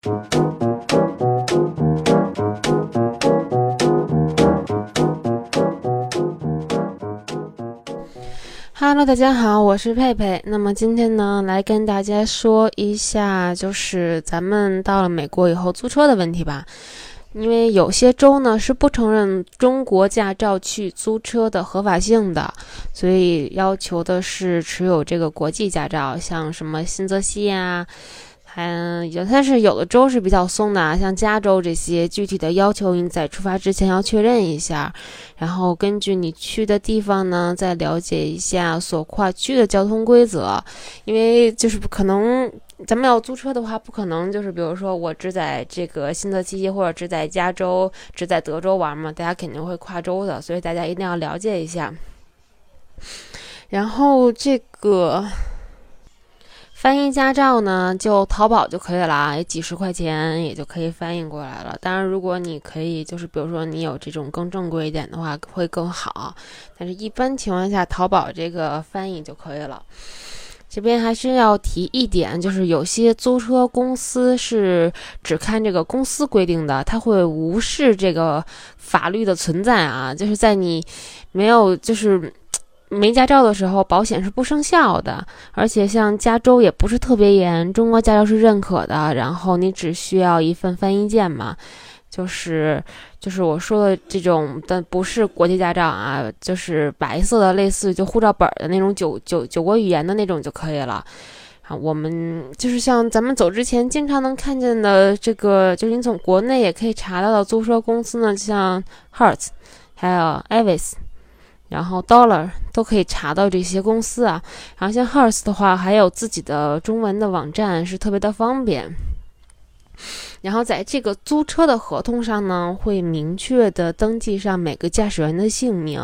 Hello，大家好，我是佩佩。那么今天呢，来跟大家说一下，就是咱们到了美国以后租车的问题吧。因为有些州呢是不承认中国驾照去租车的合法性的，所以要求的是持有这个国际驾照，像什么新泽西呀。嗯，有，但是有的州是比较松的啊，像加州这些，具体的要求你在出发之前要确认一下，然后根据你去的地方呢，再了解一下所跨区的交通规则，因为就是不可能，咱们要租车的话，不可能就是比如说我只在这个新泽西或者只在加州、只在德州玩嘛，大家肯定会跨州的，所以大家一定要了解一下。然后这个。翻译驾照呢，就淘宝就可以了，也几十块钱也就可以翻译过来了。当然，如果你可以，就是比如说你有这种更正规一点的话，会更好。但是，一般情况下，淘宝这个翻译就可以了。这边还是要提一点，就是有些租车公司是只看这个公司规定的，他会无视这个法律的存在啊，就是在你没有就是。没驾照的时候，保险是不生效的，而且像加州也不是特别严，中国驾照是认可的。然后你只需要一份翻译件嘛，就是就是我说的这种，但不是国际驾照啊，就是白色的，类似就护照本的那种九九九国语言的那种就可以了。啊，我们就是像咱们走之前经常能看见的这个，就是你从国内也可以查到的租车公司呢，像 Hertz，还有 Avis。然后 Dollar 都可以查到这些公司啊，然后像 Hertz 的话，还有自己的中文的网站，是特别的方便。然后在这个租车的合同上呢，会明确的登记上每个驾驶员的姓名。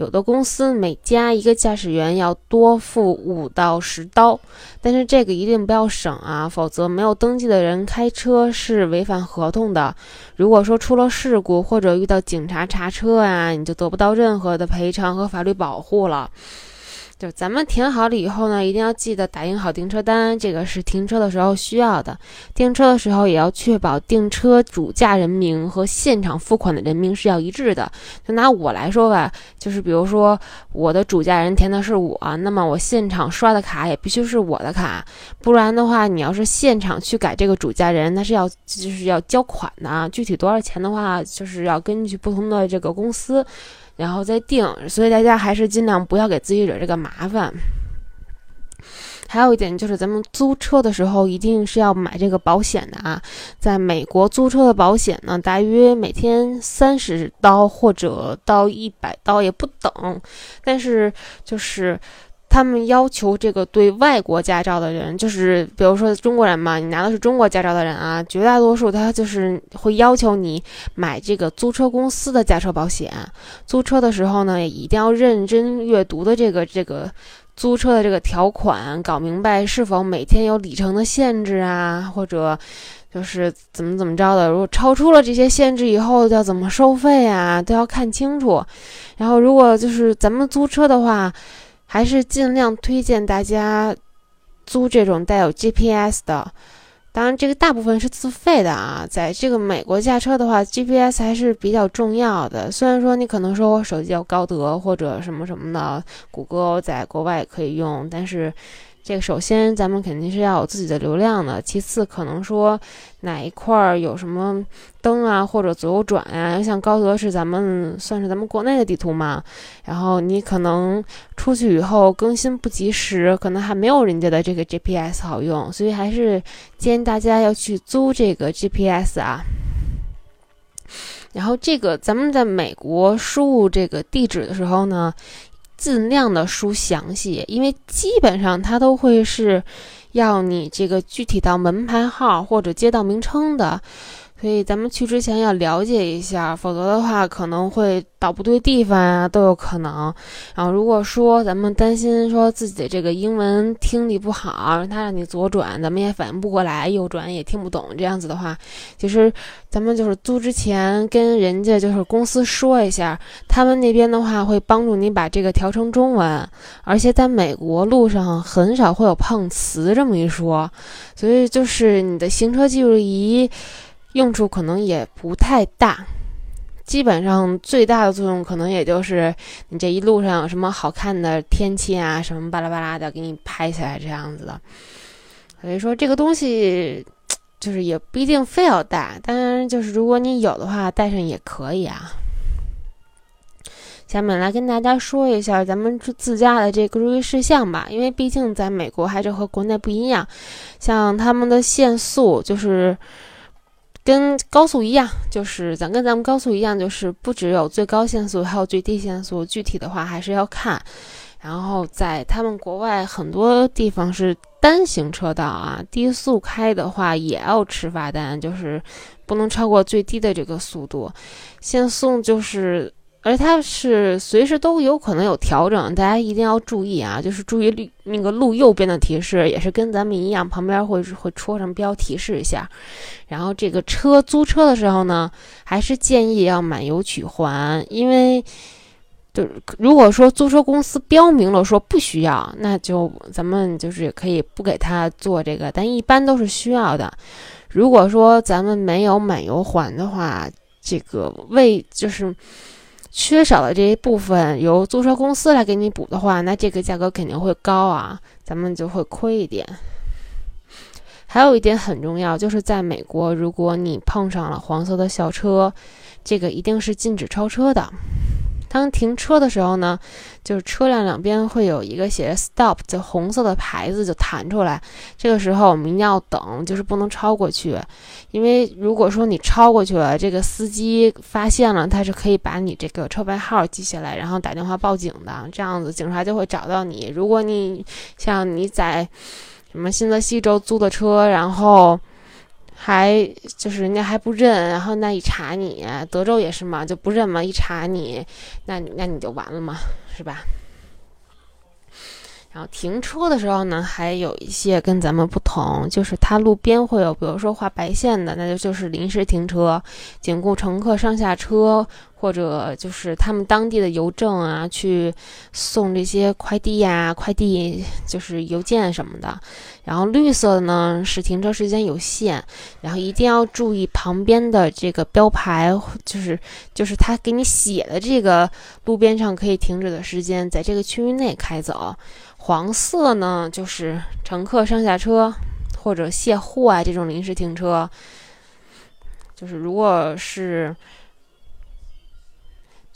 有的公司每加一个驾驶员要多付五到十刀，但是这个一定不要省啊，否则没有登记的人开车是违反合同的。如果说出了事故或者遇到警察查车啊，你就得不到任何的赔偿和法律保护了。就咱们停好了以后呢，一定要记得打印好订车单，这个是停车的时候需要的。订车的时候也要确保订车主驾人名和现场付款的人名是要一致的。就拿我来说吧，就是比如说我的主驾人填的是我，那么我现场刷的卡也必须是我的卡，不然的话，你要是现场去改这个主驾人，那是要就是要交款的，具体多少钱的话，就是要根据不同的这个公司。然后再定，所以大家还是尽量不要给自己惹这个麻烦。还有一点就是，咱们租车的时候一定是要买这个保险的啊。在美国租车的保险呢，大约每天三十刀或者到一百刀也不等，但是就是。他们要求这个对外国驾照的人，就是比如说中国人嘛，你拿的是中国驾照的人啊，绝大多数他就是会要求你买这个租车公司的驾车保险。租车的时候呢，也一定要认真阅读的这个这个租车的这个条款，搞明白是否每天有里程的限制啊，或者就是怎么怎么着的。如果超出了这些限制以后要怎么收费啊，都要看清楚。然后如果就是咱们租车的话。还是尽量推荐大家租这种带有 GPS 的，当然这个大部分是自费的啊。在这个美国驾车的话，GPS 还是比较重要的。虽然说你可能说我手机有高德或者什么什么的，谷歌在国外也可以用，但是。这个首先咱们肯定是要有自己的流量的，其次可能说哪一块儿有什么灯啊或者左右转呀，像高德是咱们算是咱们国内的地图嘛，然后你可能出去以后更新不及时，可能还没有人家的这个 GPS 好用，所以还是建议大家要去租这个 GPS 啊。然后这个咱们在美国输入这个地址的时候呢。尽量的输详细，因为基本上它都会是要你这个具体到门牌号或者街道名称的，所以咱们去之前要了解一下，否则的话可能会到不对地方啊，都有可能。然后如果说咱们担心说自己的这个英文听力不好，他让你左转，咱们也反应不过来；右转也听不懂，这样子的话，其实咱们就是租之前跟人家就是公司说一下，他们那边的话会帮助你把这个调成中文。而且在美国路上很少会有碰瓷这么一说，所以就是你的行车记录仪。用处可能也不太大，基本上最大的作用可能也就是你这一路上有什么好看的天气啊，什么巴拉巴拉的给你拍起来这样子的。所以说这个东西就是也不一定非要带，当然就是如果你有的话带上也可以啊。下面来跟大家说一下咱们自驾的这个注意事项吧，因为毕竟在美国还是和国内不一样，像他们的限速就是。跟高速一样，就是咱跟咱们高速一样，就是不只有最高限速，还有最低限速。具体的话还是要看。然后在他们国外很多地方是单行车道啊，低速开的话也要吃罚单，就是不能超过最低的这个速度。限速就是。而它是随时都有可能有调整，大家一定要注意啊！就是注意路那个路右边的提示，也是跟咱们一样，旁边会会戳上标提示一下。然后这个车租车的时候呢，还是建议要满油取还，因为就如果说租车公司标明了说不需要，那就咱们就是可以不给他做这个，但一般都是需要的。如果说咱们没有满油还的话，这个为就是。缺少的这一部分由租车公司来给你补的话，那这个价格肯定会高啊，咱们就会亏一点。还有一点很重要，就是在美国，如果你碰上了黄色的校车，这个一定是禁止超车的。当停车的时候呢，就是车辆两边会有一个写着 “stop” 的红色的牌子就弹出来。这个时候我们一定要等，就是不能超过去，因为如果说你超过去了，这个司机发现了，他是可以把你这个车牌号记下来，然后打电话报警的。这样子警察就会找到你。如果你像你在什么新泽西州租的车，然后。还就是人家还不认，然后那一查你，德州也是嘛，就不认嘛，一查你，那那你就完了嘛，是吧？然后停车的时候呢，还有一些跟咱们不同，就是它路边会有，比如说画白线的，那就就是临时停车，仅供乘客上下车，或者就是他们当地的邮政啊去送这些快递呀、快递就是邮件什么的。然后绿色的呢是停车时间有限，然后一定要注意旁边的这个标牌，就是就是他给你写的这个路边上可以停止的时间，在这个区域内开走。黄色呢，就是乘客上下车或者卸货啊这种临时停车，就是如果是，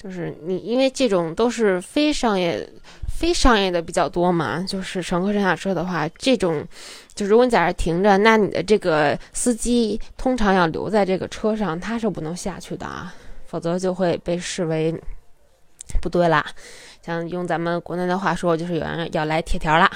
就是你因为这种都是非商业、非商业的比较多嘛，就是乘客上下车的话，这种就如果你在这停着，那你的这个司机通常要留在这个车上，他是不能下去的啊，否则就会被视为不对啦。像用咱们国内的话说，就是有人要来贴条了。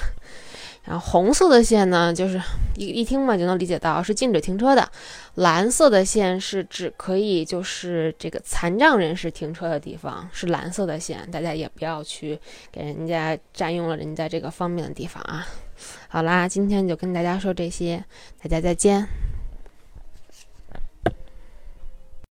然后红色的线呢，就是一一听嘛就能理解到是禁止停车的。蓝色的线是只可以就是这个残障人士停车的地方，是蓝色的线，大家也不要去给人家占用了人家这个方便的地方啊。好啦，今天就跟大家说这些，大家再见。